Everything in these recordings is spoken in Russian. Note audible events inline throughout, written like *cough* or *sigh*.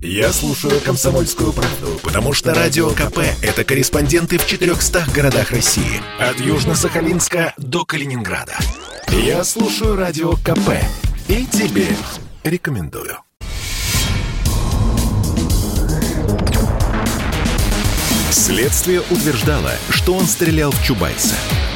Я слушаю «Комсомольскую правду», потому что «Радио КП» — это корреспонденты в 400 городах России. От Южно-Сахалинска до Калининграда. Я слушаю «Радио КП» и тебе рекомендую. Следствие утверждало, что он стрелял в Чубайса.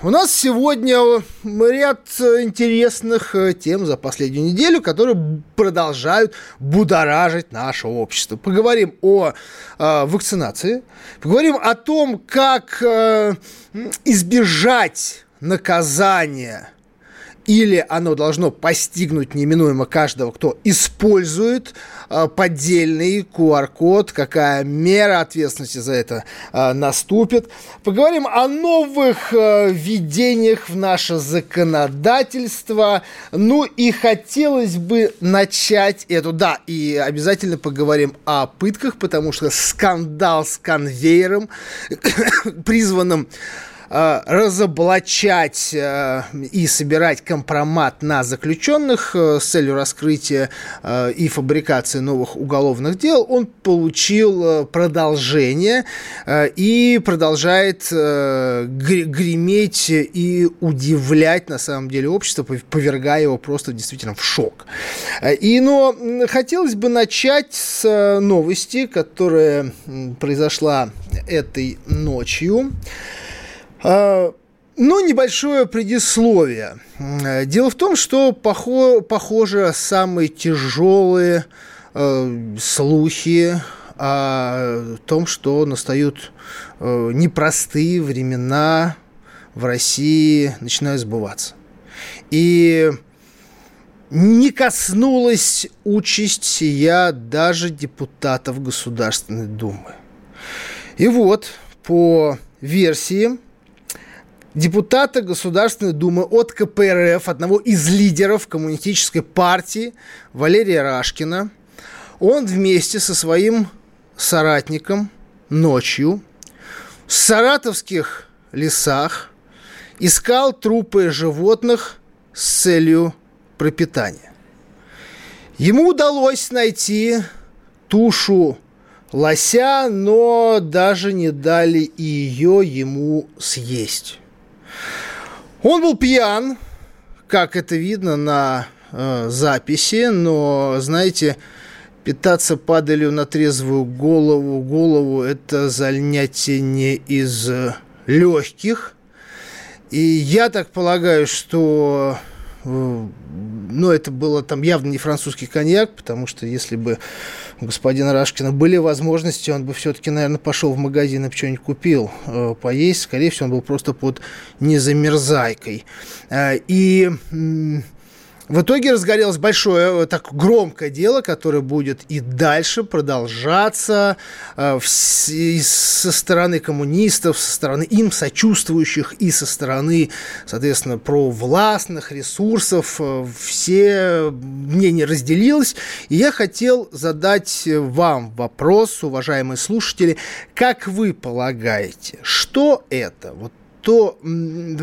У нас сегодня ряд интересных э, тем за последнюю неделю, которые продолжают будоражить наше общество. Поговорим о э, вакцинации, поговорим о том, как э, избежать наказания или оно должно постигнуть неминуемо каждого, кто использует э, поддельный QR-код, какая мера ответственности за это э, наступит. Поговорим о новых э, введениях в наше законодательство. Ну и хотелось бы начать эту, да, и обязательно поговорим о пытках, потому что скандал с конвейером, *coughs* призванным Э, разоблачать э, и собирать компромат на заключенных э, с целью раскрытия и фабрикации новых уголовных дел, он получил продолжение и продолжает греметь и удивлять на самом деле общество, повергая его просто действительно в шок. И, но хотелось бы начать с новости, которая произошла этой ночью. А, ну, небольшое предисловие. Дело в том, что похоже, самые тяжелые э, слухи о том, что настают э, непростые времена в России, начинают сбываться. И не коснулась участь сия даже депутатов Государственной Думы. И вот, по версии депутата Государственной Думы от КПРФ, одного из лидеров коммунистической партии Валерия Рашкина. Он вместе со своим соратником ночью в саратовских лесах искал трупы животных с целью пропитания. Ему удалось найти тушу лося, но даже не дали ее ему съесть. Он был пьян, как это видно на э, записи, но, знаете, питаться падалью на трезвую голову, голову – это занятие не из легких. И я так полагаю, что э, ну, это было там явно не французский коньяк, потому что если бы у господина Рашкина были возможности, он бы все-таки, наверное, пошел в магазин и что-нибудь купил э, поесть. Скорее всего, он был просто под незамерзайкой. Э, и в итоге разгорелось большое, э, так громкое дело, которое будет и дальше продолжаться э, со стороны коммунистов, со стороны им сочувствующих и со стороны, соответственно, провластных ресурсов. Э, все мнение разделилось. И я хотел задать вам вопрос, уважаемые слушатели, как вы полагаете, что это? Вот то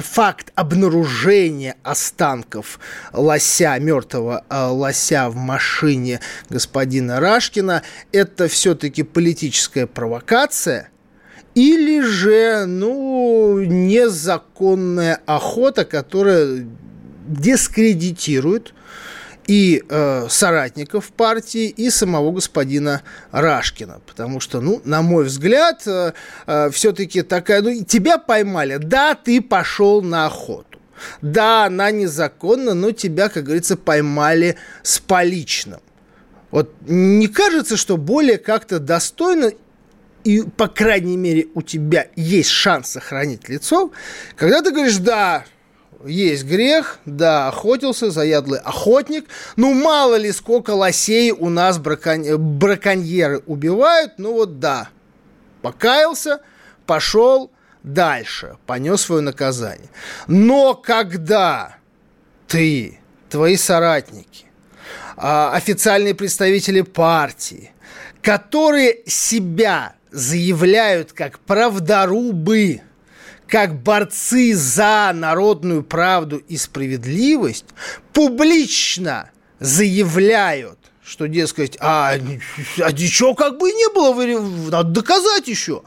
факт обнаружения останков лося, мертвого э, лося в машине господина Рашкина, это все-таки политическая провокация – или же, ну, незаконная охота, которая дискредитирует и э, соратников партии, и самого господина Рашкина. Потому что, ну, на мой взгляд, э, э, все-таки такая, ну, тебя поймали, да, ты пошел на охоту. Да, она незаконна, но тебя, как говорится, поймали с поличным. Вот не кажется, что более как-то достойно и, по крайней мере, у тебя есть шанс сохранить лицо, когда ты говоришь, да, есть грех, да, охотился, заядлый охотник. Ну, мало ли, сколько лосей у нас браконь... браконьеры убивают. Ну, вот да, покаялся, пошел дальше, понес свое наказание. Но когда ты, твои соратники, а, официальные представители партии, которые себя заявляют как правдорубы, как борцы за народную правду и справедливость, публично заявляют, что, дескать, а, а ничего как бы не было, надо доказать еще.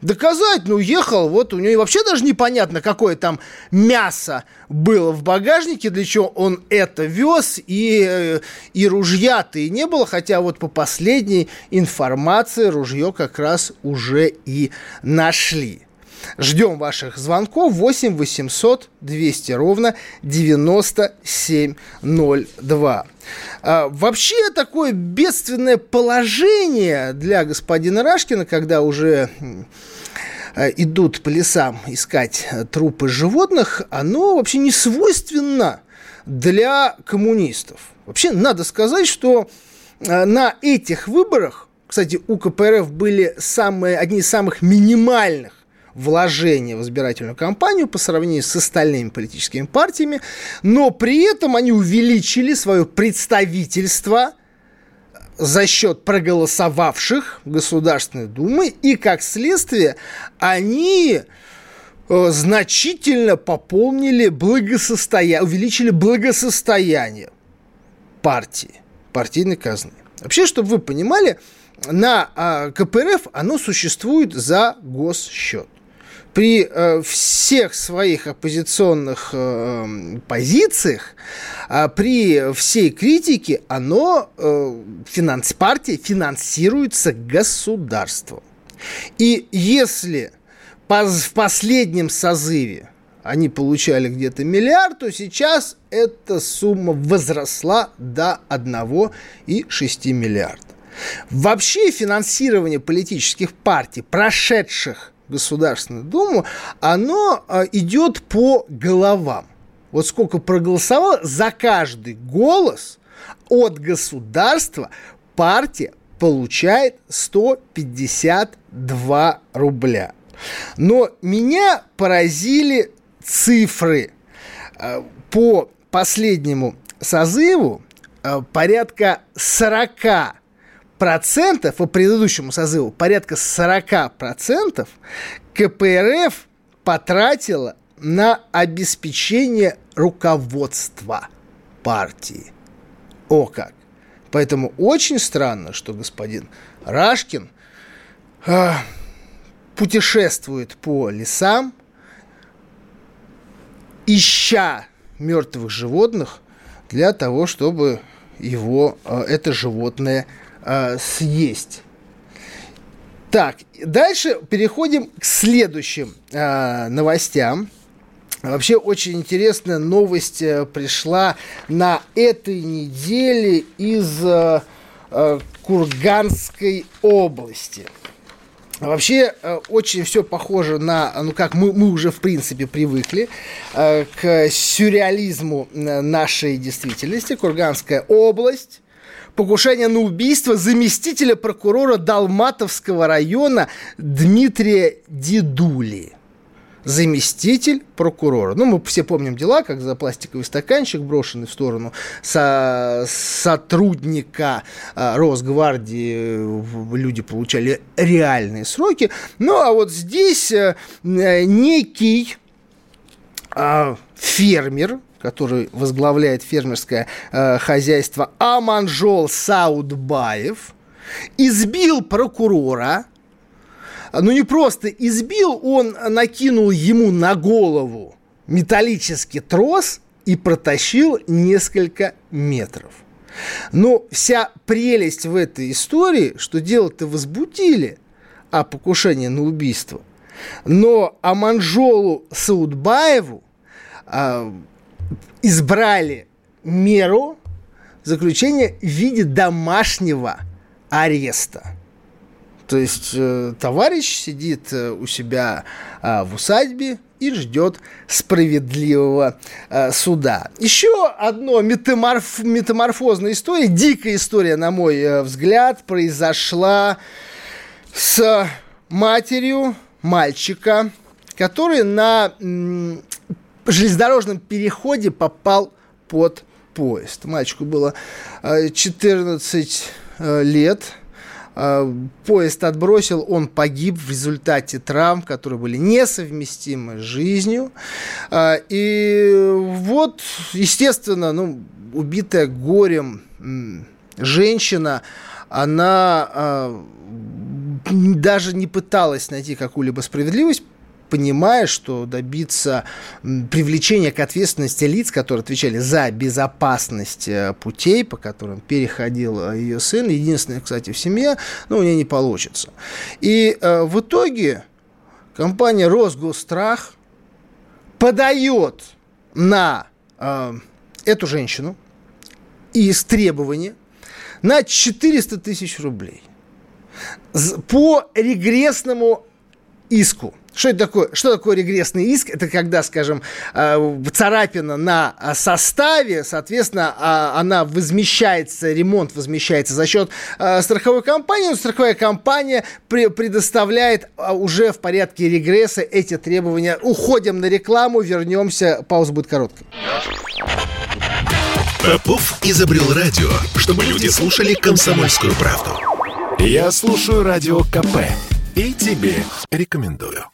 Доказать, ну, ехал, вот у него вообще даже непонятно, какое там мясо было в багажнике, для чего он это вез, и, э, и ружья-то и не было, хотя вот по последней информации ружье как раз уже и нашли. Ждем ваших звонков 8 800 200 ровно 9702. А, вообще такое бедственное положение для господина Рашкина, когда уже а, идут по лесам искать трупы животных, оно вообще не свойственно для коммунистов. Вообще надо сказать, что а, на этих выборах, кстати, у КПРФ были самые, одни из самых минимальных вложения в избирательную кампанию по сравнению с остальными политическими партиями, но при этом они увеличили свое представительство за счет проголосовавших Государственной Думы, и как следствие они э, значительно пополнили благосостояние, увеличили благосостояние партии, партийной казны. Вообще, чтобы вы понимали, на а, КПРФ оно существует за госсчет при э, всех своих оппозиционных э, позициях, э, при всей критике, оно, э, финанс, партия финансируется государством. И если в последнем созыве они получали где-то миллиард, то сейчас эта сумма возросла до 1,6 миллиарда. Вообще финансирование политических партий, прошедших Государственную Думу, оно а, идет по головам. Вот сколько проголосовало, за каждый голос от государства партия получает 152 рубля. Но меня поразили цифры. А, по последнему созыву а, порядка 40 процентов по предыдущему созыву, порядка 40 процентов КПРФ потратила на обеспечение руководства партии. О как! Поэтому очень странно, что господин Рашкин э, путешествует по лесам, ища мертвых животных для того, чтобы его э, это животное э, съесть. Так, дальше переходим к следующим э, новостям. Вообще очень интересная новость э, пришла на этой неделе из э, э, Курганской области. Вообще очень все похоже на, ну как мы, мы уже в принципе привыкли э, к сюрреализму нашей действительности. Курганская область покушение на убийство заместителя прокурора Далматовского района Дмитрия Дедули заместитель прокурора. Ну, мы все помним дела, как за пластиковый стаканчик, брошенный в сторону со сотрудника а, Росгвардии, люди получали реальные сроки. Ну, а вот здесь а, некий а, фермер, который возглавляет фермерское э, хозяйство Аманжол Саудбаев, избил прокурора, ну не просто избил, он накинул ему на голову металлический трос и протащил несколько метров. Но вся прелесть в этой истории, что дело-то возбудили о покушении на убийство. Но Аманжолу Саудбаеву а, избрали меру заключения в виде домашнего ареста. То есть э, товарищ сидит э, у себя э, в усадьбе и ждет справедливого э, суда. Еще одно метаморф, метаморфозная история, дикая история, на мой э, взгляд, произошла с матерью мальчика, который на железнодорожном переходе попал под поезд. Мальчику было 14 э, лет. Э, поезд отбросил, он погиб в результате травм, которые были несовместимы с жизнью. Э, и вот, естественно, ну, убитая горем женщина, она даже не пыталась найти какую-либо справедливость, понимая, что добиться привлечения к ответственности лиц, которые отвечали за безопасность э, путей, по которым переходил э, ее сын, единственное, кстати, в семье, ну, у нее не получится. И э, в итоге компания Росгострах подает на э, эту женщину из требования на 400 тысяч рублей по регрессному иску. Что это такое? Что такое регрессный иск? Это когда, скажем, э, царапина на составе, соответственно, а, она возмещается, ремонт возмещается за счет э, страховой компании, но страховая компания предоставляет а, уже в порядке регресса эти требования. Уходим на рекламу, вернемся, пауза будет короткой. Попов изобрел радио, чтобы люди слушали комсомольскую правду. Я слушаю радио КП и тебе рекомендую.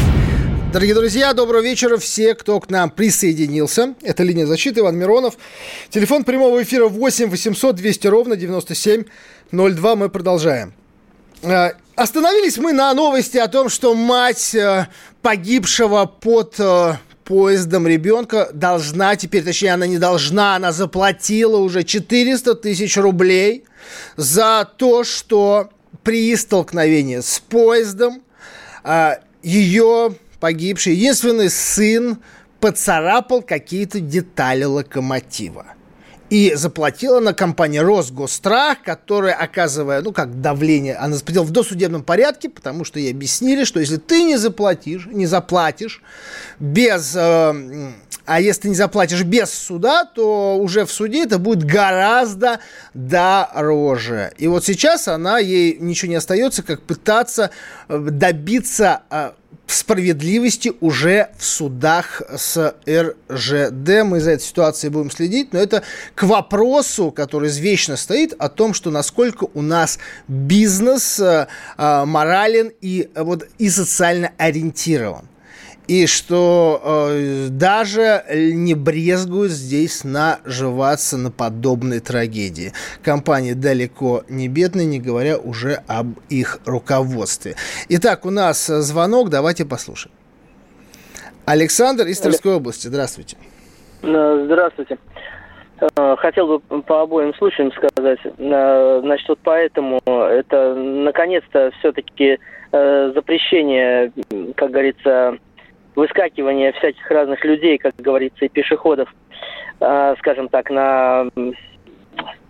Дорогие друзья, доброго вечера все, кто к нам присоединился. Это «Линия защиты», Иван Миронов. Телефон прямого эфира 8 800 200 ровно 9702. Мы продолжаем. Э, остановились мы на новости о том, что мать э, погибшего под э, поездом ребенка должна теперь, точнее, она не должна, она заплатила уже 400 тысяч рублей за то, что при столкновении с поездом ее погибший единственный сын поцарапал какие-то детали локомотива. И заплатила на компанию Росгострах, которая, оказывая, ну, как давление, она заплатила в досудебном порядке, потому что ей объяснили, что если ты не заплатишь, не заплатишь без... Э, а если ты не заплатишь без суда, то уже в суде это будет гораздо дороже. И вот сейчас она, ей ничего не остается, как пытаться э, добиться э, справедливости уже в судах с РЖД. Мы за этой ситуацией будем следить, но это к вопросу, который извечно стоит, о том, что насколько у нас бизнес э, э морален и, вот, и социально ориентирован и что э, даже не брезгуют здесь наживаться на подобной трагедии. Компания далеко не бедная, не говоря уже об их руководстве. Итак, у нас звонок, давайте послушаем. Александр из Тверской области, здравствуйте. Э, здравствуйте. Э, хотел бы по обоим случаям сказать. Э, значит, вот поэтому это наконец-то все-таки запрещение, как говорится, выскакивание всяких разных людей, как говорится, и пешеходов, э, скажем так, на,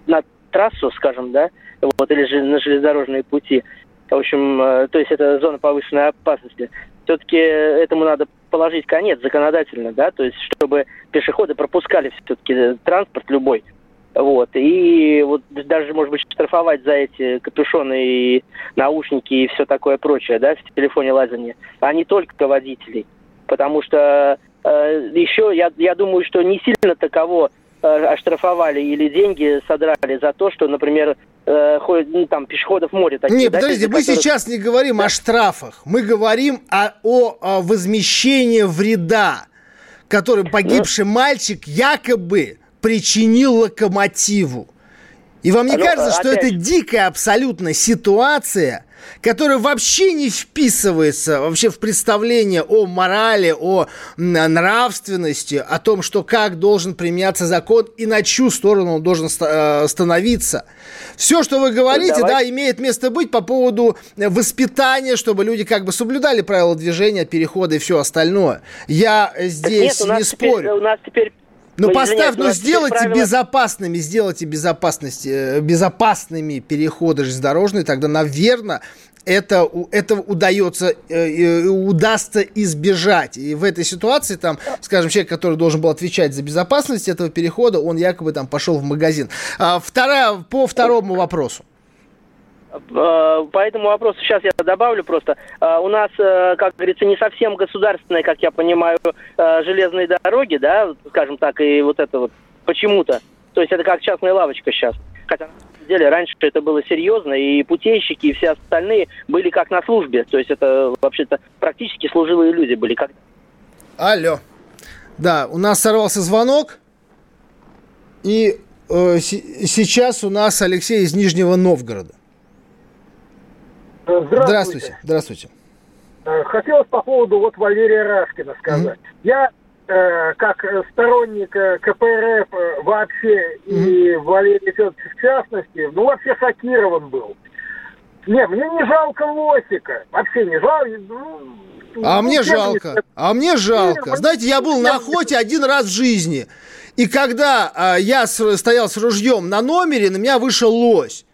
на трассу, скажем, да, вот, или же на железнодорожные пути. В общем, э, то есть это зона повышенной опасности. Все-таки этому надо положить конец законодательно, да, то есть чтобы пешеходы пропускали все-таки транспорт любой. Вот. И вот даже, может быть, штрафовать за эти капюшоны и наушники и все такое прочее, да, в телефоне лазания, а не только водителей потому что э, еще я, я думаю, что не сильно таково э, оштрафовали или деньги содрали за то, что, например, э, ходят, ну, там, пешеходов море такие. Нет, да, подождите, мы сейчас не говорим да. о штрафах, мы говорим о, о, о возмещении вреда, который погибший ну... мальчик якобы причинил локомотиву. И вам не ну, кажется, что это дикая абсолютно ситуация, которая вообще не вписывается вообще в представление о морали, о нравственности, о том, что как должен применяться закон и на чью сторону он должен э, становиться. Все, что вы говорите, Давай. да, имеет место быть по поводу воспитания, чтобы люди как бы соблюдали правила движения, перехода и все остальное. Я здесь Нет, не спорю. Теперь, у нас теперь Ну, поставь, ну, сделайте правила... безопасными, сделайте безопасность, э, безопасными переходы железнодорожные, тогда, наверное, это, это удается, э, удастся избежать. И в этой ситуации, там, скажем, человек, который должен был отвечать за безопасность этого перехода, он якобы там пошел в магазин. А, вторая, по второму вопросу. А, по этому вопросу сейчас я добавлю просто. А, у нас, э, как говорится, не совсем государственные, как я понимаю, э, железные дороги, да, скажем так, и вот это вот почему-то. То есть это как частная лавочка сейчас. Хотя на деле раньше это было серьезно, и путейщики, и все остальные были как на службе. То есть это вообще-то практически служивые люди были. Как... Алло. Да, у нас сорвался звонок, и э, сейчас у нас Алексей из Нижнего Новгорода. Здравствуйте. Здравствуйте. Здравствуйте. Э, хотелось по поводу вот Валерия Рашкина сказать. Mm-hmm. Я э, как сторонник э, КПРФ вообще mm-hmm. и Валерия Федоровича в частности, ну вообще шокирован был. Не, мне не жалко Лосика. Вообще не жалко. Ну, а ну, мне жалко. Не... А мне жалко. Знаете, я был на охоте один раз в жизни. И когда э, я с, стоял с ружьем на номере, на меня вышел лось.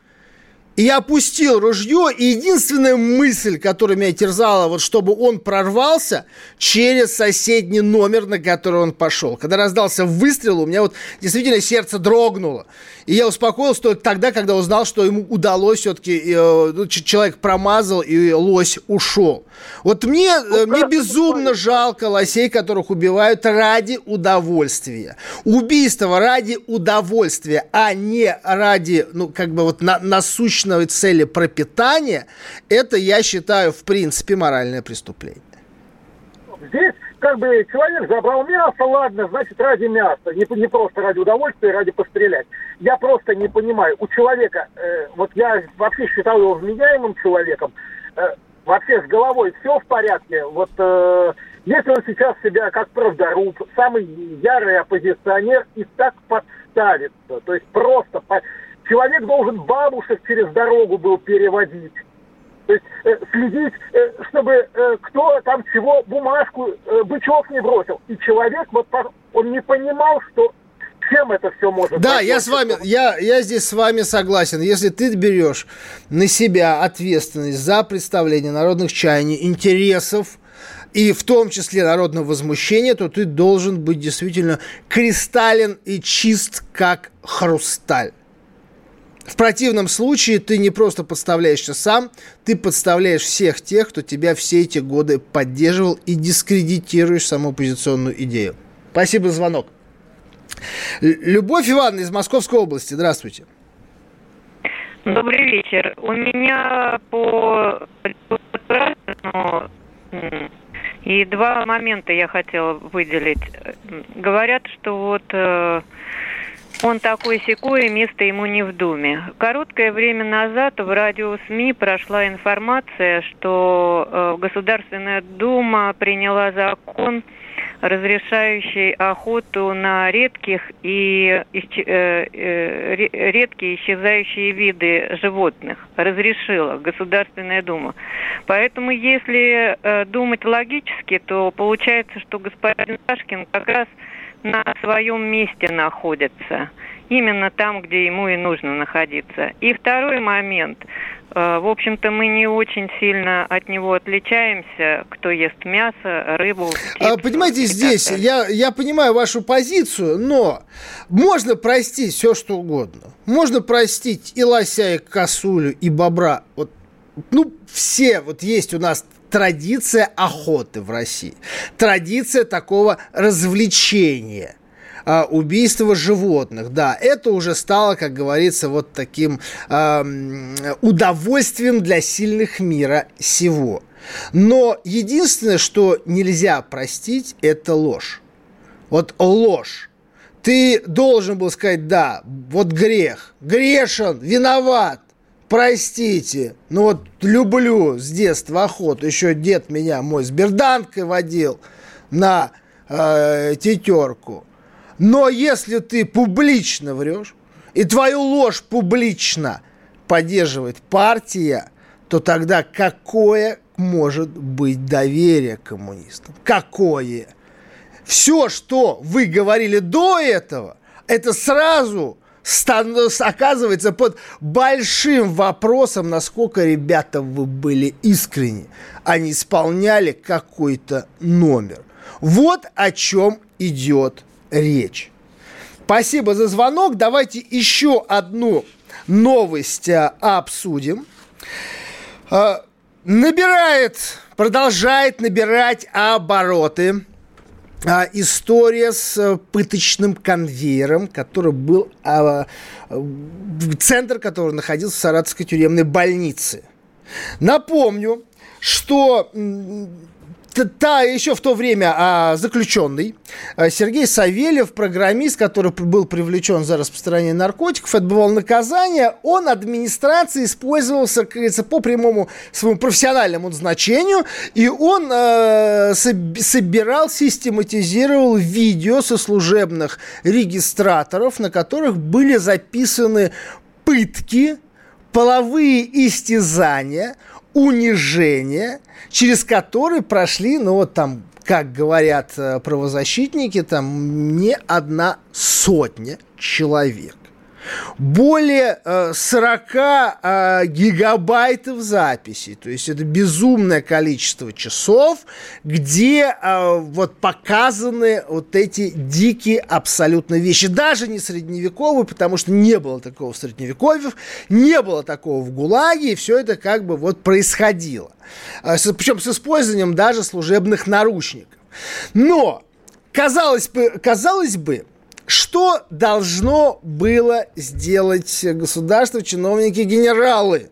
И я опустил ружье, и единственная мысль, которая меня терзала, вот чтобы он прорвался через соседний номер, на который он пошел. Когда раздался выстрел, у меня вот действительно сердце дрогнуло. И я успокоился только тогда, когда узнал, что ему удалось все-таки, э, ну, человек промазал, и лось ушел. Вот мне, э, мне безумно жалко лосей, которых убивают ради удовольствия. Убийство ради удовольствия, а не ради, ну, как бы вот на, насущной цели пропитания, это, я считаю, в принципе, моральное преступление. Здесь как бы человек забрал мясо, ладно, значит, ради мяса, не, не просто ради удовольствия, ради пострелять. Я просто не понимаю, у человека, э, вот я вообще считал его вменяемым человеком, э, вообще с головой все в порядке. Вот э, если он сейчас себя как правдоруб, самый ярый оппозиционер и так подставится, то есть просто по... человек должен бабушек через дорогу был переводить. То есть э, следить, э, чтобы э, кто там чего бумажку, э, бычок не бросил. И человек, вот он не понимал, что чем это все может Да, я с вами, я, я здесь с вами согласен. Если ты берешь на себя ответственность за представление народных чаяний, интересов, и в том числе народного возмущения, то ты должен быть действительно кристаллен и чист, как хрусталь. В противном случае ты не просто подставляешься сам, ты подставляешь всех тех, кто тебя все эти годы поддерживал и дискредитируешь саму оппозиционную идею. Спасибо за звонок. Любовь Ивановна из Московской области, здравствуйте. Добрый вечер. У меня по и два момента я хотела выделить. Говорят, что вот э, он такой секой, место ему не в Думе. Короткое время назад в радио СМИ прошла информация, что э, Государственная Дума приняла закон, разрешающий охоту на редких и э, э, редкие исчезающие виды животных. Разрешила Государственная Дума. Поэтому, если думать логически, то получается, что господин Сашкин как раз на своем месте находится. Именно там, где ему и нужно находиться. И второй момент. Э, в общем-то, мы не очень сильно от него отличаемся, кто ест мясо, рыбу. А, птицу, Понимаете, здесь я, я понимаю вашу позицию, но можно простить все, что угодно. Можно простить и лося, и косулю, и бобра. Вот ну, все, вот есть у нас традиция охоты в России, традиция такого развлечения а, убийства животных. Да, это уже стало, как говорится, вот таким э, удовольствием для сильных мира сего. Но единственное, что нельзя простить, это ложь. Вот ложь. Ты должен был сказать, да, вот грех, грешен, виноват, простите, ну вот люблю с детства охоту. Еще дед меня мой с берданкой водил на э, тетерку. Но если ты публично врешь, и твою ложь публично поддерживает партия, то тогда какое может быть доверие коммунистам? Какое? все, что вы говорили до этого, это сразу оказывается под большим вопросом, насколько, ребята, вы были искренни. Они исполняли какой-то номер. Вот о чем идет речь. Спасибо за звонок. Давайте еще одну новость а, обсудим. А, набирает, продолжает набирать обороты а, история с э, пыточным конвейером, который был, а, центр которого находился в Саратовской тюремной больнице. Напомню, что та еще в то время а, заключенный а, Сергей Савельев, программист, который был привлечен за распространение наркотиков, отбывал наказание, он администрации использовался, как говорится, по прямому своему профессиональному значению, и он а, собирал, систематизировал видео со служебных регистраторов, на которых были записаны пытки, половые истязания, унижения, через который прошли, ну вот там, как говорят э, правозащитники, там не одна сотня человек более 40 э, э, гигабайтов записей. То есть это безумное количество часов, где э, вот показаны вот эти дикие абсолютно вещи. Даже не средневековые, потому что не было такого в средневековье, не было такого в ГУЛАГе, и все это как бы вот происходило. Причем с использованием даже служебных наручников. Но, казалось бы, казалось бы, что должно было сделать государство, чиновники, генералы?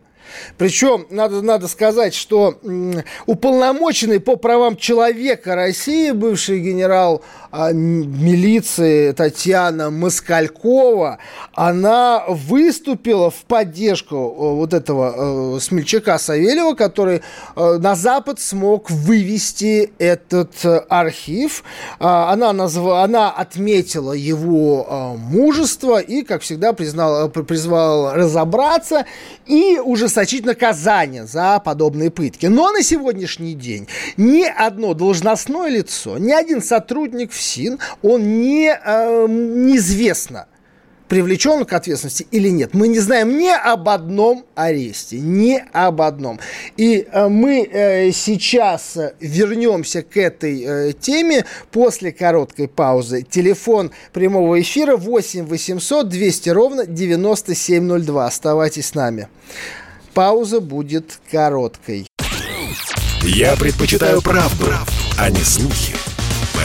Причем надо, надо сказать, что уполномоченный по правам человека России, бывший генерал милиции Татьяна Москалькова, она выступила в поддержку э, вот этого э, смельчака Савельева, который э, на Запад смог вывести этот архив. А, она, назва, она отметила его мужество и, как всегда, признала, призвала разобраться и ужесточить наказание за подобные пытки. Но на сегодняшний день ни одно должностное лицо, ни один сотрудник ФСИН, он не, э, неизвестно, привлечен к ответственности или нет. Мы не знаем ни об одном аресте, ни об одном. И э, мы э, сейчас вернемся к этой э, теме после короткой паузы. Телефон прямого эфира 8 800 200 ровно 9702. Оставайтесь с нами. Пауза будет короткой. Я предпочитаю правду, правду а не слухи.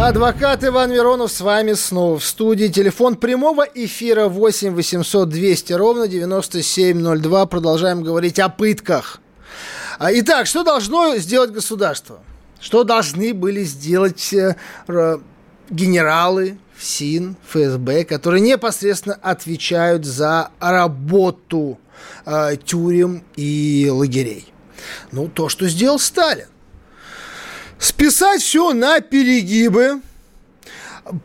Адвокат Иван Миронов с вами снова в студии. Телефон прямого эфира 8 800 200 ровно 9702. Продолжаем говорить о пытках. А, итак, что должно сделать государство? Что должны были сделать э, генералы, ФСИН, ФСБ, которые непосредственно отвечают за работу э, тюрем и лагерей? Ну, то, что сделал Сталин. Списать все на перегибы –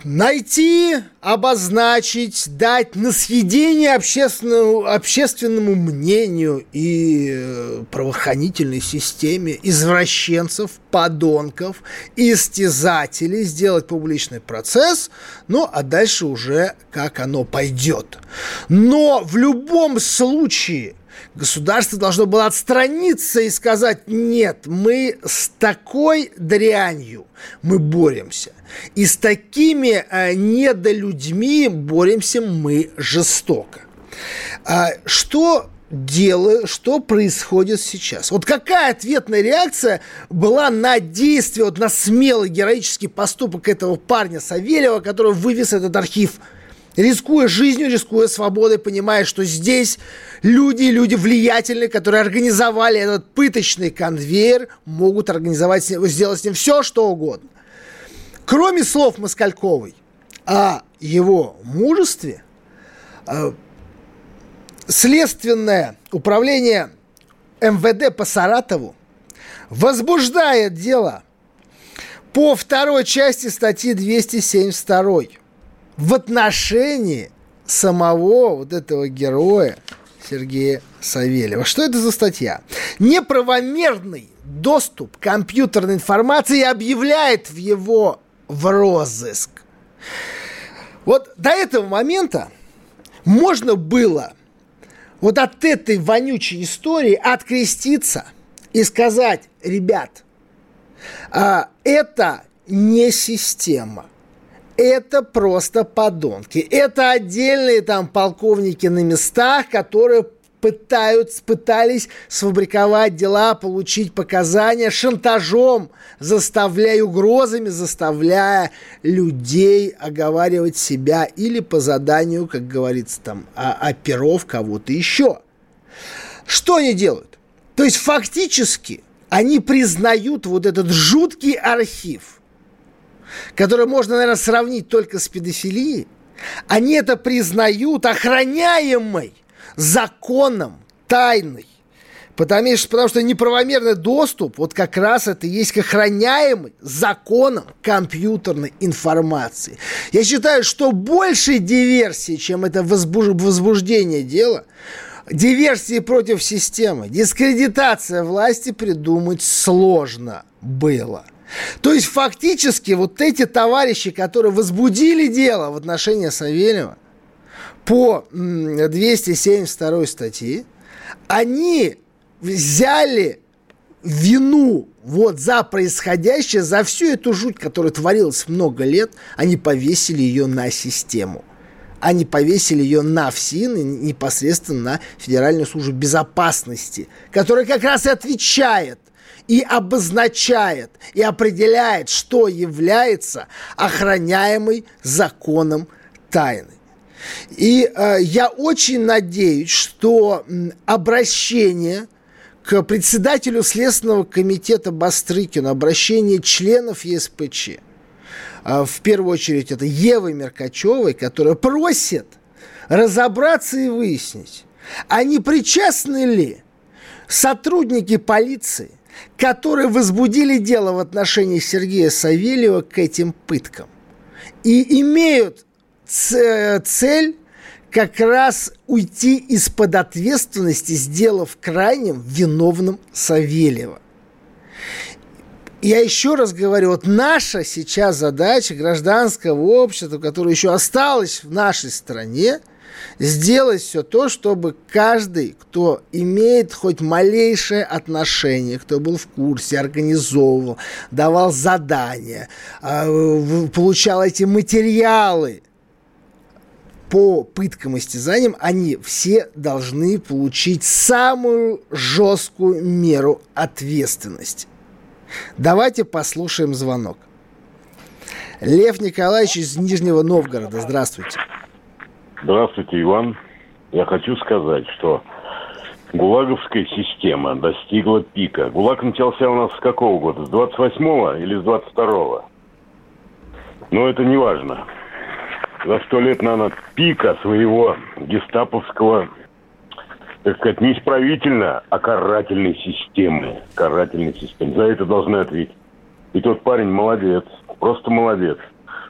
найти, обозначить, дать на съедение общественному, общественному мнению и э, правоохранительной системе извращенцев, подонков, истязателей, сделать публичный процесс, ну, а дальше уже как оно пойдет. Но в любом случае государство должно было отстраниться и сказать, нет, мы с такой дрянью мы боремся. И с такими а, недолюдьми боремся мы жестоко. А, что делаю, что происходит сейчас. Вот какая ответная реакция была на действие, вот на смелый героический поступок этого парня Савельева, который вывез этот архив – рискуя жизнью, рискуя свободой, понимая, что здесь люди, люди влиятельные, которые организовали этот пыточный конвейер, могут организовать, сделать с ним все, что угодно. Кроме слов Москальковой о его мужестве, э, Следственное управление МВД по Саратову возбуждает дело по второй части статьи 272 в отношении самого вот этого героя Сергея Савельева. Что это за статья? Неправомерный доступ к компьютерной информации объявляет в его в розыск. Вот до этого момента можно было вот от этой вонючей истории откреститься и сказать, ребят, а, это не система. Это просто подонки. Это отдельные там полковники на местах, которые пытаются, пытались сфабриковать дела, получить показания шантажом, заставляя угрозами, заставляя людей оговаривать себя или по заданию, как говорится там, оперов кого-то еще. Что они делают? То есть фактически они признают вот этот жуткий архив, который можно, наверное, сравнить только с педофилией. Они это признают охраняемой законом тайной. Потому что, потому что неправомерный доступ, вот как раз это и есть охраняемый законом компьютерной информации. Я считаю, что больше диверсии, чем это возбуж... возбуждение дела, диверсии против системы, дискредитация власти придумать сложно было. То есть фактически вот эти товарищи, которые возбудили дело в отношении Савельева – по 272 статье, они взяли вину вот за происходящее, за всю эту жуть, которая творилась много лет, они повесили ее на систему. Они повесили ее на ФСИН и непосредственно на Федеральную службу безопасности, которая как раз и отвечает и обозначает, и определяет, что является охраняемой законом тайной. И э, я очень надеюсь, что обращение к председателю Следственного комитета Бастрыкину, обращение членов ЕСПЧ, э, в первую очередь это Евы Меркачевой, которая просит разобраться и выяснить, а не причастны ли сотрудники полиции, которые возбудили дело в отношении Сергея Савельева к этим пыткам и имеют цель как раз уйти из-под ответственности, сделав крайним виновным Савельева. Я еще раз говорю, вот наша сейчас задача гражданского общества, которое еще осталось в нашей стране, сделать все то, чтобы каждый, кто имеет хоть малейшее отношение, кто был в курсе, организовывал, давал задания, а, получал эти материалы – по пыткам и истязаниям, они все должны получить самую жесткую меру ответственности. Давайте послушаем звонок. Лев Николаевич из Нижнего Новгорода. Здравствуйте. Здравствуйте, Иван. Я хочу сказать, что ГУЛАГовская система достигла пика. ГУЛАГ начался у нас с какого года? С 28-го или с 22-го? Но это не важно за сто лет, наверное, пика своего гестаповского, так сказать, не исправительно, а карательной системы. Карательной системы. За это должны ответить. И тот парень молодец. Просто молодец.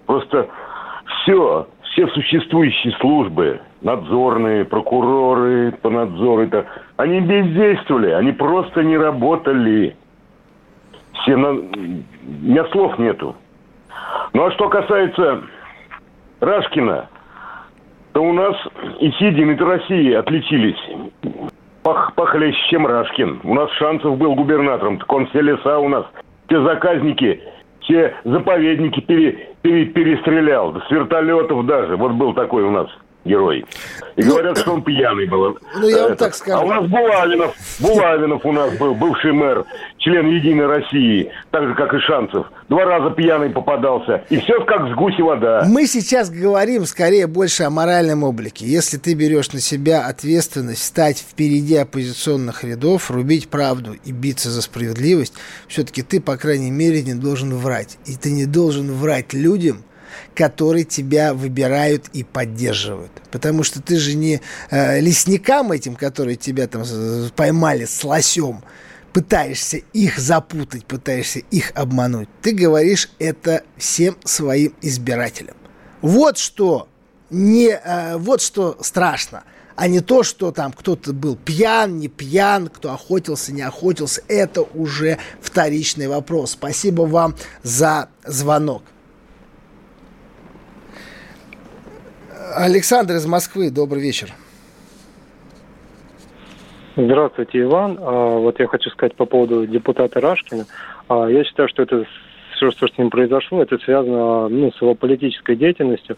Просто все, все существующие службы, надзорные, прокуроры по надзору, это, они бездействовали, они просто не работали. Все на... У меня слов нету. Ну а что касается Рашкина, то у нас и Сидин, и России отличились пох, похлеще, чем Рашкин. У нас Шансов был губернатором, так он все леса у нас, все заказники, все заповедники пере, пере, перестрелял, с вертолетов даже. Вот был такой у нас герой. И говорят, что он пьяный был. Ну, я вам Это. так скажу. А у нас Булавинов, Булавинов у нас был, бывший мэр, член Единой России, так же, как и Шанцев. Два раза пьяный попадался. И все как с гуси вода. Мы сейчас говорим скорее больше о моральном облике. Если ты берешь на себя ответственность стать впереди оппозиционных рядов, рубить правду и биться за справедливость, все-таки ты, по крайней мере, не должен врать. И ты не должен врать людям, которые тебя выбирают и поддерживают. Потому что ты же не э, лесникам этим, которые тебя там поймали с лосем, пытаешься их запутать, пытаешься их обмануть. Ты говоришь это всем своим избирателям. Вот что не, э, вот что страшно а не то, что там кто-то был пьян, не пьян, кто охотился, не охотился. Это уже вторичный вопрос. Спасибо вам за звонок. Александр из Москвы, добрый вечер. Здравствуйте, Иван. А, вот я хочу сказать по поводу депутата Рашкина. А, я считаю, что это все, что с ним произошло, это связано ну, с его политической деятельностью.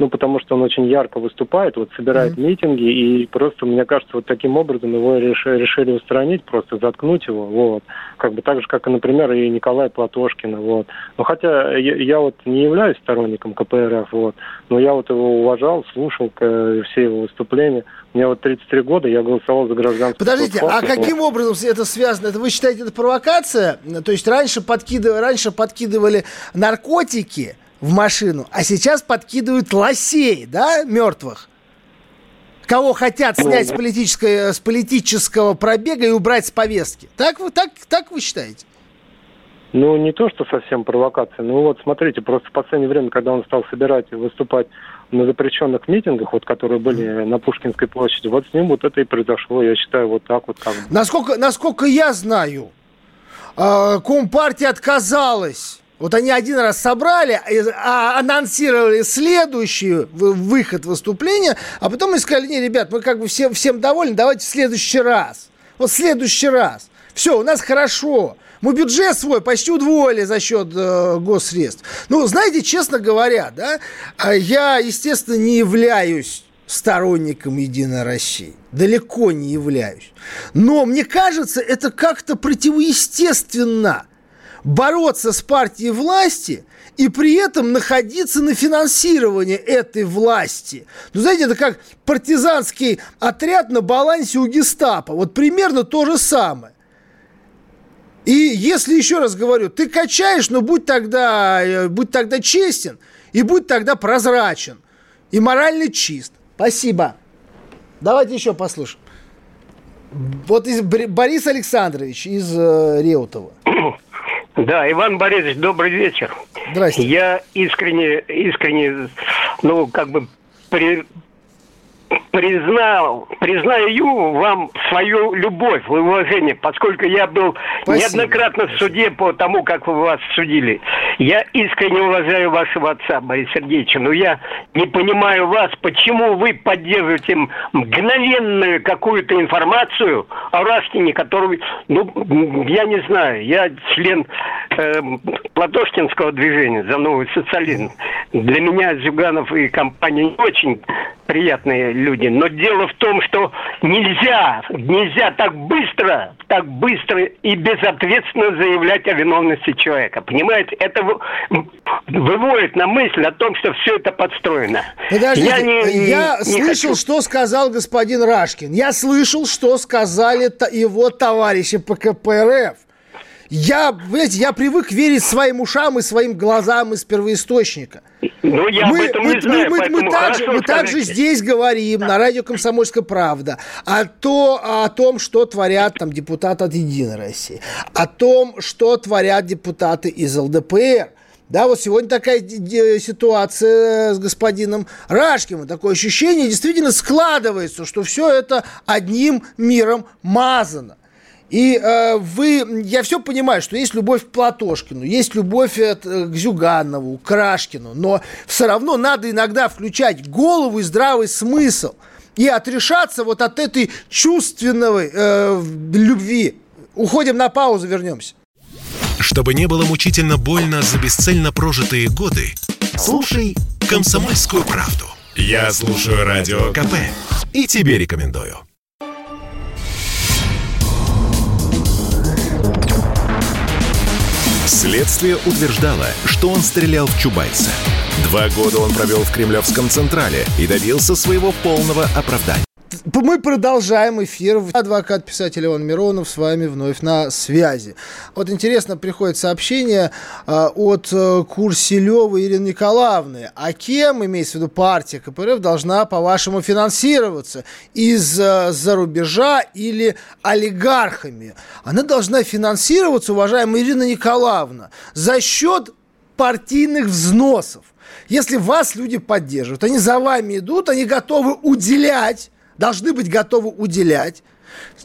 Ну, потому что он очень ярко выступает, вот собирает mm-hmm. митинги, и просто, мне кажется, вот таким образом его решили, решили устранить, просто заткнуть его, вот. Как бы так же, как, и, например, и Николай Платошкина, вот. Но хотя я, я вот не являюсь сторонником КПРФ, вот, но я вот его уважал, слушал все его выступления. Мне вот 33 года, я голосовал за гражданство. Подождите, а каким образом это связано? Это вы считаете, это провокация? То есть раньше, подкидывали, раньше подкидывали наркотики, в машину, а сейчас подкидывают лосей, да, мертвых? Кого хотят ну, снять с, политической, с политического пробега и убрать с повестки. Так вы, так, так вы считаете? Ну, не то, что совсем провокация. Ну, вот смотрите, просто в последнее время, когда он стал собирать и выступать на запрещенных митингах, вот, которые были на Пушкинской площади, вот с ним вот это и произошло. Я считаю, вот так вот как. Насколько, насколько я знаю, а, Компартия отказалась вот они один раз собрали, а, анонсировали следующий выход выступления, а потом мы сказали, не, ребят, мы как бы всем, всем довольны, давайте в следующий раз. Вот в следующий раз. Все, у нас хорошо. Мы бюджет свой почти удвоили за счет э, госсредств. Ну, знаете, честно говоря, да, а я, естественно, не являюсь сторонником Единой России. Далеко не являюсь. Но мне кажется, это как-то противоестественно – бороться с партией власти и при этом находиться на финансировании этой власти. Ну, знаете, это как партизанский отряд на балансе у гестапо. Вот примерно то же самое. И если, еще раз говорю, ты качаешь, но будь тогда, э, будь тогда честен и будь тогда прозрачен и морально чист. Спасибо. Давайте еще послушаем. Вот из Борис Александрович из э, Реутова. *clears throat* Да, Иван Борисович, добрый вечер. Здравствуйте. Я искренне, искренне, ну, как бы при, признал, признаю вам свою любовь и уважение, поскольку я был Спасибо. неоднократно в суде по тому, как вы вас судили. Я искренне уважаю вашего отца, Бориса Сергеевича, но я не понимаю вас, почему вы поддерживаете мгновенную какую-то информацию о Рашкине, которую, ну, я не знаю, я член э, Платошкинского движения за новый социализм. Для меня Зюганов и компания не очень приятные люди. Но дело в том, что нельзя, нельзя так быстро, так быстро и безответственно заявлять о виновности человека. Понимаете, это выводит на мысль о том, что все это подстроено. Подождите, я, не, я не, слышал, хочу... что сказал господин Рашкин. Я слышал, что сказали его товарищи по КПРФ. Я, знаете, я привык верить своим ушам и своим глазам из первоисточника. Ну, я мы, об этом мы, не знаю, мы, мы, мы, также, мы также здесь говорим на радио «Комсомольская правда» о, то, о том, что творят там депутаты от «Единой России», о том, что творят депутаты из ЛДПР. Да, вот сегодня такая ситуация с господином Рашкиным. Такое ощущение действительно складывается, что все это одним миром мазано. И э, вы, я все понимаю, что есть любовь к Платошкину, есть любовь э, к Зюганову, к Крашкину, но все равно надо иногда включать голову и здравый смысл и отрешаться вот от этой чувственной э, любви. Уходим на паузу, вернемся. Чтобы не было мучительно больно за бесцельно прожитые годы, слушай «Комсомольскую правду». Я слушаю Радио КП и тебе рекомендую. Следствие утверждало, что он стрелял в Чубайса. Два года он провел в Кремлевском Централе и добился своего полного оправдания. Мы продолжаем эфир. Адвокат, писатель Иван Миронов с вами вновь на связи. Вот интересно, приходит сообщение э, от э, Ирины Николаевны. А кем, имеется в виду партия КПРФ, должна, по-вашему, финансироваться? Из-за рубежа или олигархами? Она должна финансироваться, уважаемая Ирина Николаевна, за счет партийных взносов. Если вас люди поддерживают, они за вами идут, они готовы уделять должны быть готовы уделять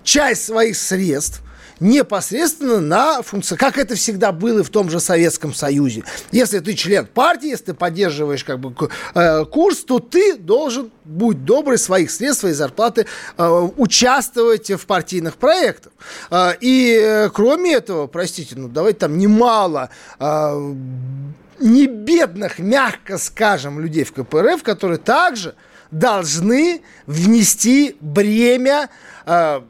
часть своих средств непосредственно на функцию, как это всегда было в том же Советском Союзе. Если ты член партии, если ты поддерживаешь как бы э, курс, то ты должен, будь добрый, своих средств, своей зарплаты э, участвовать в партийных проектах. Э, и кроме этого, простите, ну давайте там немало не бедных, мягко скажем, людей в КПРФ, которые также должны внести бремя э,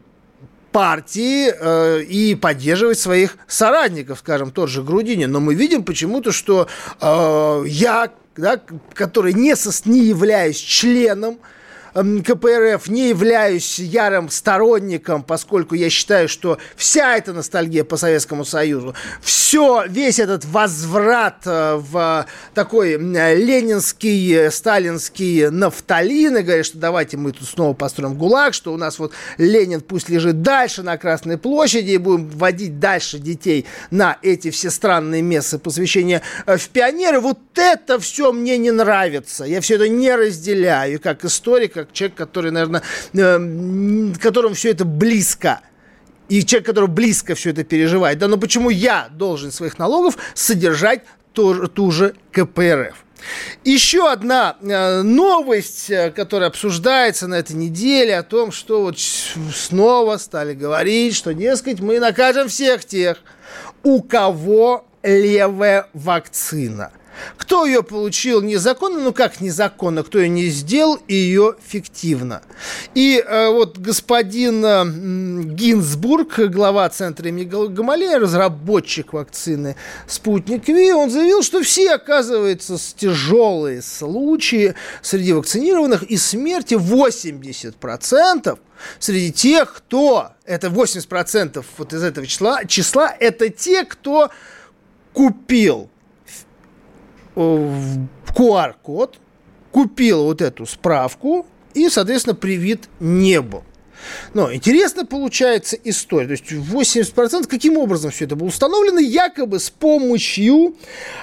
партии э, и поддерживать своих соратников, скажем, тот же Грудинин. Но мы видим почему-то, что э, я, да, который не, сос, не являюсь членом КПРФ не являюсь ярым сторонником, поскольку я считаю, что вся эта ностальгия по Советскому Союзу, все, весь этот возврат э, в такой ленинский, э, сталинский нафталин, и говорят, что давайте мы тут снова построим ГУЛАГ, что у нас вот Ленин пусть лежит дальше на Красной площади, и будем вводить дальше детей на эти все странные места посвящения э, в пионеры. Вот это все мне не нравится. Я все это не разделяю, как историк, человек, который, наверное, э, которому все это близко. И человек, который близко все это переживает. Да, но почему я должен своих налогов содержать ту, ту же КПРФ? Еще одна э, новость, э, которая обсуждается на этой неделе, о том, что вот снова стали говорить, что, дескать, мы накажем всех тех, у кого левая вакцина – кто ее получил незаконно, ну как незаконно, кто ее не сделал, ее фиктивно. И э, вот господин э, Гинзбург, глава центра имени Гамалея, разработчик вакцины «Спутник Ви», он заявил, что все, оказывается, тяжелые случаи среди вакцинированных и смерти 80% среди тех, кто, это 80% вот из этого числа, числа это те, кто купил QR-код, купил вот эту справку и, соответственно, привит не был. Но интересно получается история. То есть 80% каким образом все это было установлено? Якобы с помощью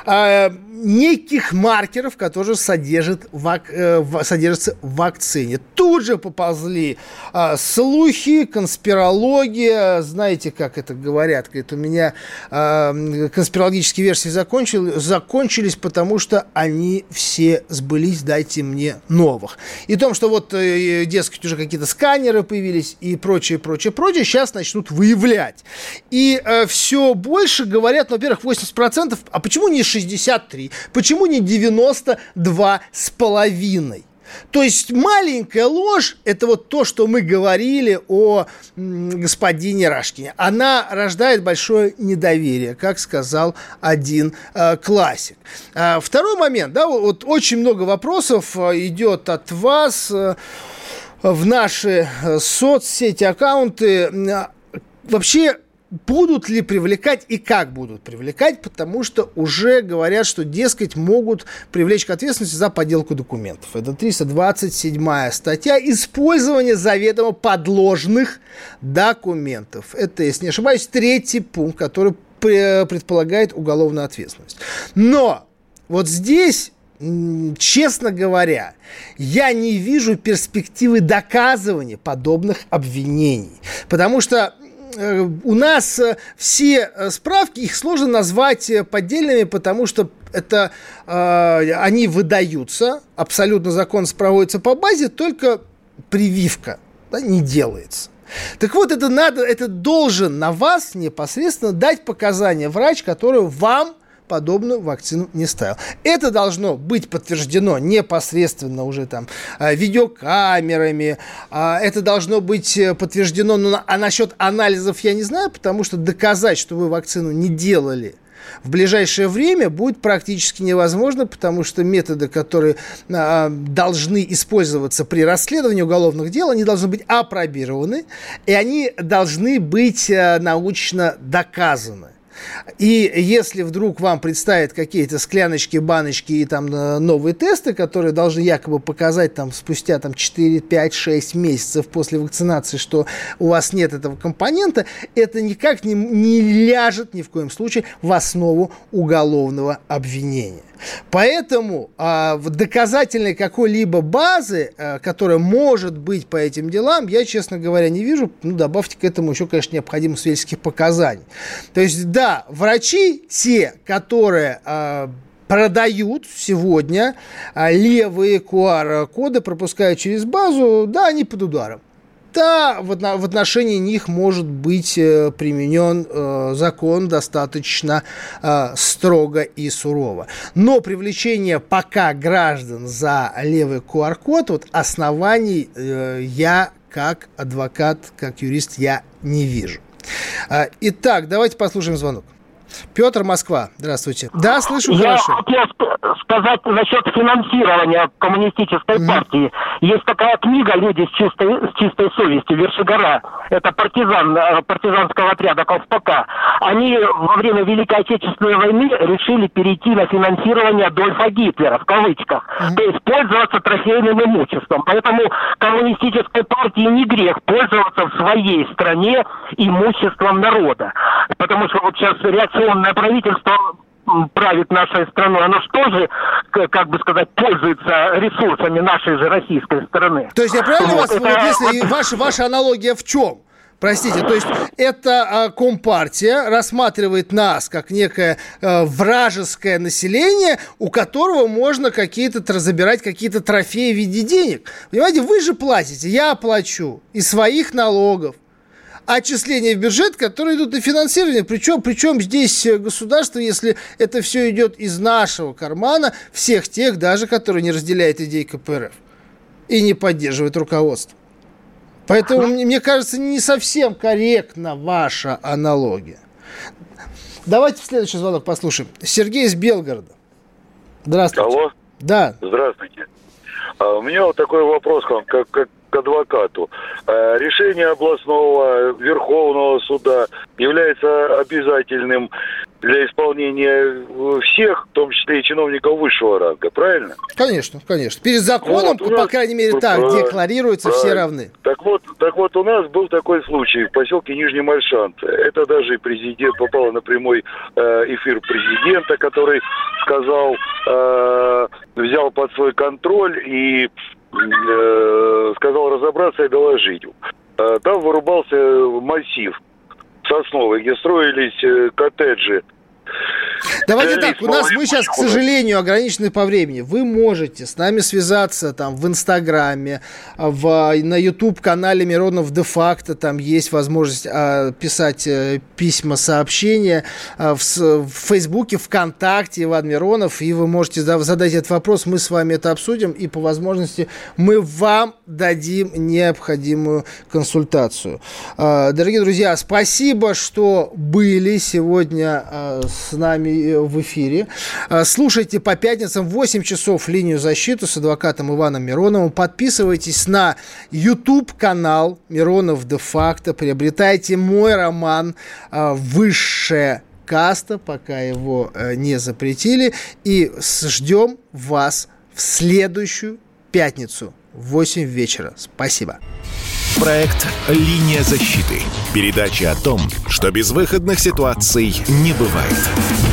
э, неких маркеров, которые содержат вак, э, содержатся в вакцине. Тут же поползли э, слухи, конспирология. Знаете, как это говорят? Говорит, у меня э, конспирологические версии закончили, закончились, потому что они все сбылись, дайте мне новых. И том, что вот, э, дескать, уже какие-то сканеры появились и прочее, прочее, прочее, сейчас начнут выявлять. И э, все больше говорят, ну, во-первых, 80%, а почему не 63? Почему не 92 с половиной? То есть маленькая ложь – это вот то, что мы говорили о господине Рашкине. Она рождает большое недоверие, как сказал один э, классик. А второй момент, да, вот очень много вопросов э, идет от вас э, в наши э, соцсети, аккаунты. Вообще, будут ли привлекать и как будут привлекать, потому что уже говорят, что, дескать, могут привлечь к ответственности за подделку документов. Это 327 статья «Использование заведомо подложных документов». Это, если не ошибаюсь, третий пункт, который предполагает уголовную ответственность. Но вот здесь честно говоря, я не вижу перспективы доказывания подобных обвинений. Потому что у нас э, все э, справки, их сложно назвать поддельными, потому что это э, они выдаются, абсолютно закон проводится по базе, только прививка да, не делается. Так вот, это надо, это должен на вас непосредственно дать показания врач, который вам подобную вакцину не ставил. Это должно быть подтверждено непосредственно уже там а, видеокамерами, а, это должно быть э, подтверждено, ну, а насчет анализов я не знаю, потому что доказать, что вы вакцину не делали, в ближайшее время будет практически невозможно, потому что методы, которые а, должны использоваться при расследовании уголовных дел, они должны быть апробированы, и они должны быть а, научно доказаны. И если вдруг вам представят какие-то скляночки, баночки и там э, новые тесты, которые должны якобы показать там спустя там 4, 5, 6 месяцев после вакцинации, что у вас нет этого компонента, это никак не, не ляжет ни в коем случае в основу уголовного обвинения. Поэтому а, доказательной какой-либо базы, а, которая может быть по этим делам, я, честно говоря, не вижу. Ну, добавьте к этому еще, конечно, необходимость свидетельских показаний. То есть, да, врачи те, которые а, продают сегодня а, левые QR-коды, пропускают через базу, да, они под ударом да, в, отношении них может быть э, применен э, закон достаточно э, строго и сурово. Но привлечение пока граждан за левый QR-код, вот оснований я как адвокат, как юрист, я не вижу. Итак, давайте послушаем звонок. Петр, Москва. Здравствуйте. Да, слышу Я хорошо. хотел сказать насчет финансирования коммунистической mm-hmm. партии. Есть такая книга «Люди с чистой, с чистой совестью» Вершигора. Это партизан э, партизанского отряда Колпака. Они во время Великой Отечественной войны решили перейти на финансирование Адольфа Гитлера, в кавычках. Mm-hmm. То есть пользоваться трофейным имуществом. Поэтому коммунистической партии не грех пользоваться в своей стране имуществом народа. Потому что вот сейчас реакция коррупционное правительство правит нашей страной, оно что же, как бы сказать, пользуется ресурсами нашей же российской страны. То есть я правильно вот, вас, это... вот если ваша, ваша аналогия в чем? Простите, то есть эта а, компартия рассматривает нас как некое а, вражеское население, у которого можно какие-то забирать какие-то трофеи в виде денег. Понимаете, вы же платите, я плачу из своих налогов отчисления в бюджет, которые идут на финансирование. Причем, причем здесь государство, если это все идет из нашего кармана, всех тех даже, которые не разделяют идеи КПРФ и не поддерживают руководство. Поэтому, мне, мне кажется, не совсем корректна ваша аналогия. Давайте в следующий звонок послушаем. Сергей из Белгорода. Здравствуйте. Алло. Да. Здравствуйте. А у меня вот такой вопрос к вам, как, как к адвокату. Э, решение областного Верховного суда является обязательным для исполнения всех, в том числе и чиновников высшего ранга, правильно? Конечно, конечно. Перед законом, вот, нас, по крайней мере, так правильно, декларируется, правильно. все равны. Так вот, так вот, у нас был такой случай в поселке Нижний Мальшант. Это даже президент попал на прямой э, эфир президента, который сказал, э, взял под свой контроль и э, сказал разобраться и доложить. Э, там вырубался массив сосновый, где строились э, коттеджи Давайте так, у нас мы сейчас, к сожалению, ограничены по времени. Вы можете с нами связаться там в Инстаграме, в, на YouTube-канале Миронов де-факто, там есть возможность а, писать а, письма, сообщения, а, в, в Фейсбуке, ВКонтакте Иван Миронов, и вы можете задать этот вопрос, мы с вами это обсудим, и по возможности мы вам дадим необходимую консультацию. А, дорогие друзья, спасибо, что были сегодня а, с нами э, в эфире. А, слушайте по пятницам в 8 часов линию защиты с адвокатом Иваном Мироновым. Подписывайтесь на YouTube-канал Миронов де-факто. Приобретайте мой роман а, «Высшая каста», пока его э, не запретили. И ждем вас в следующую пятницу в 8 вечера. Спасибо. Проект «Линия защиты». Передача о том, что безвыходных ситуаций не бывает.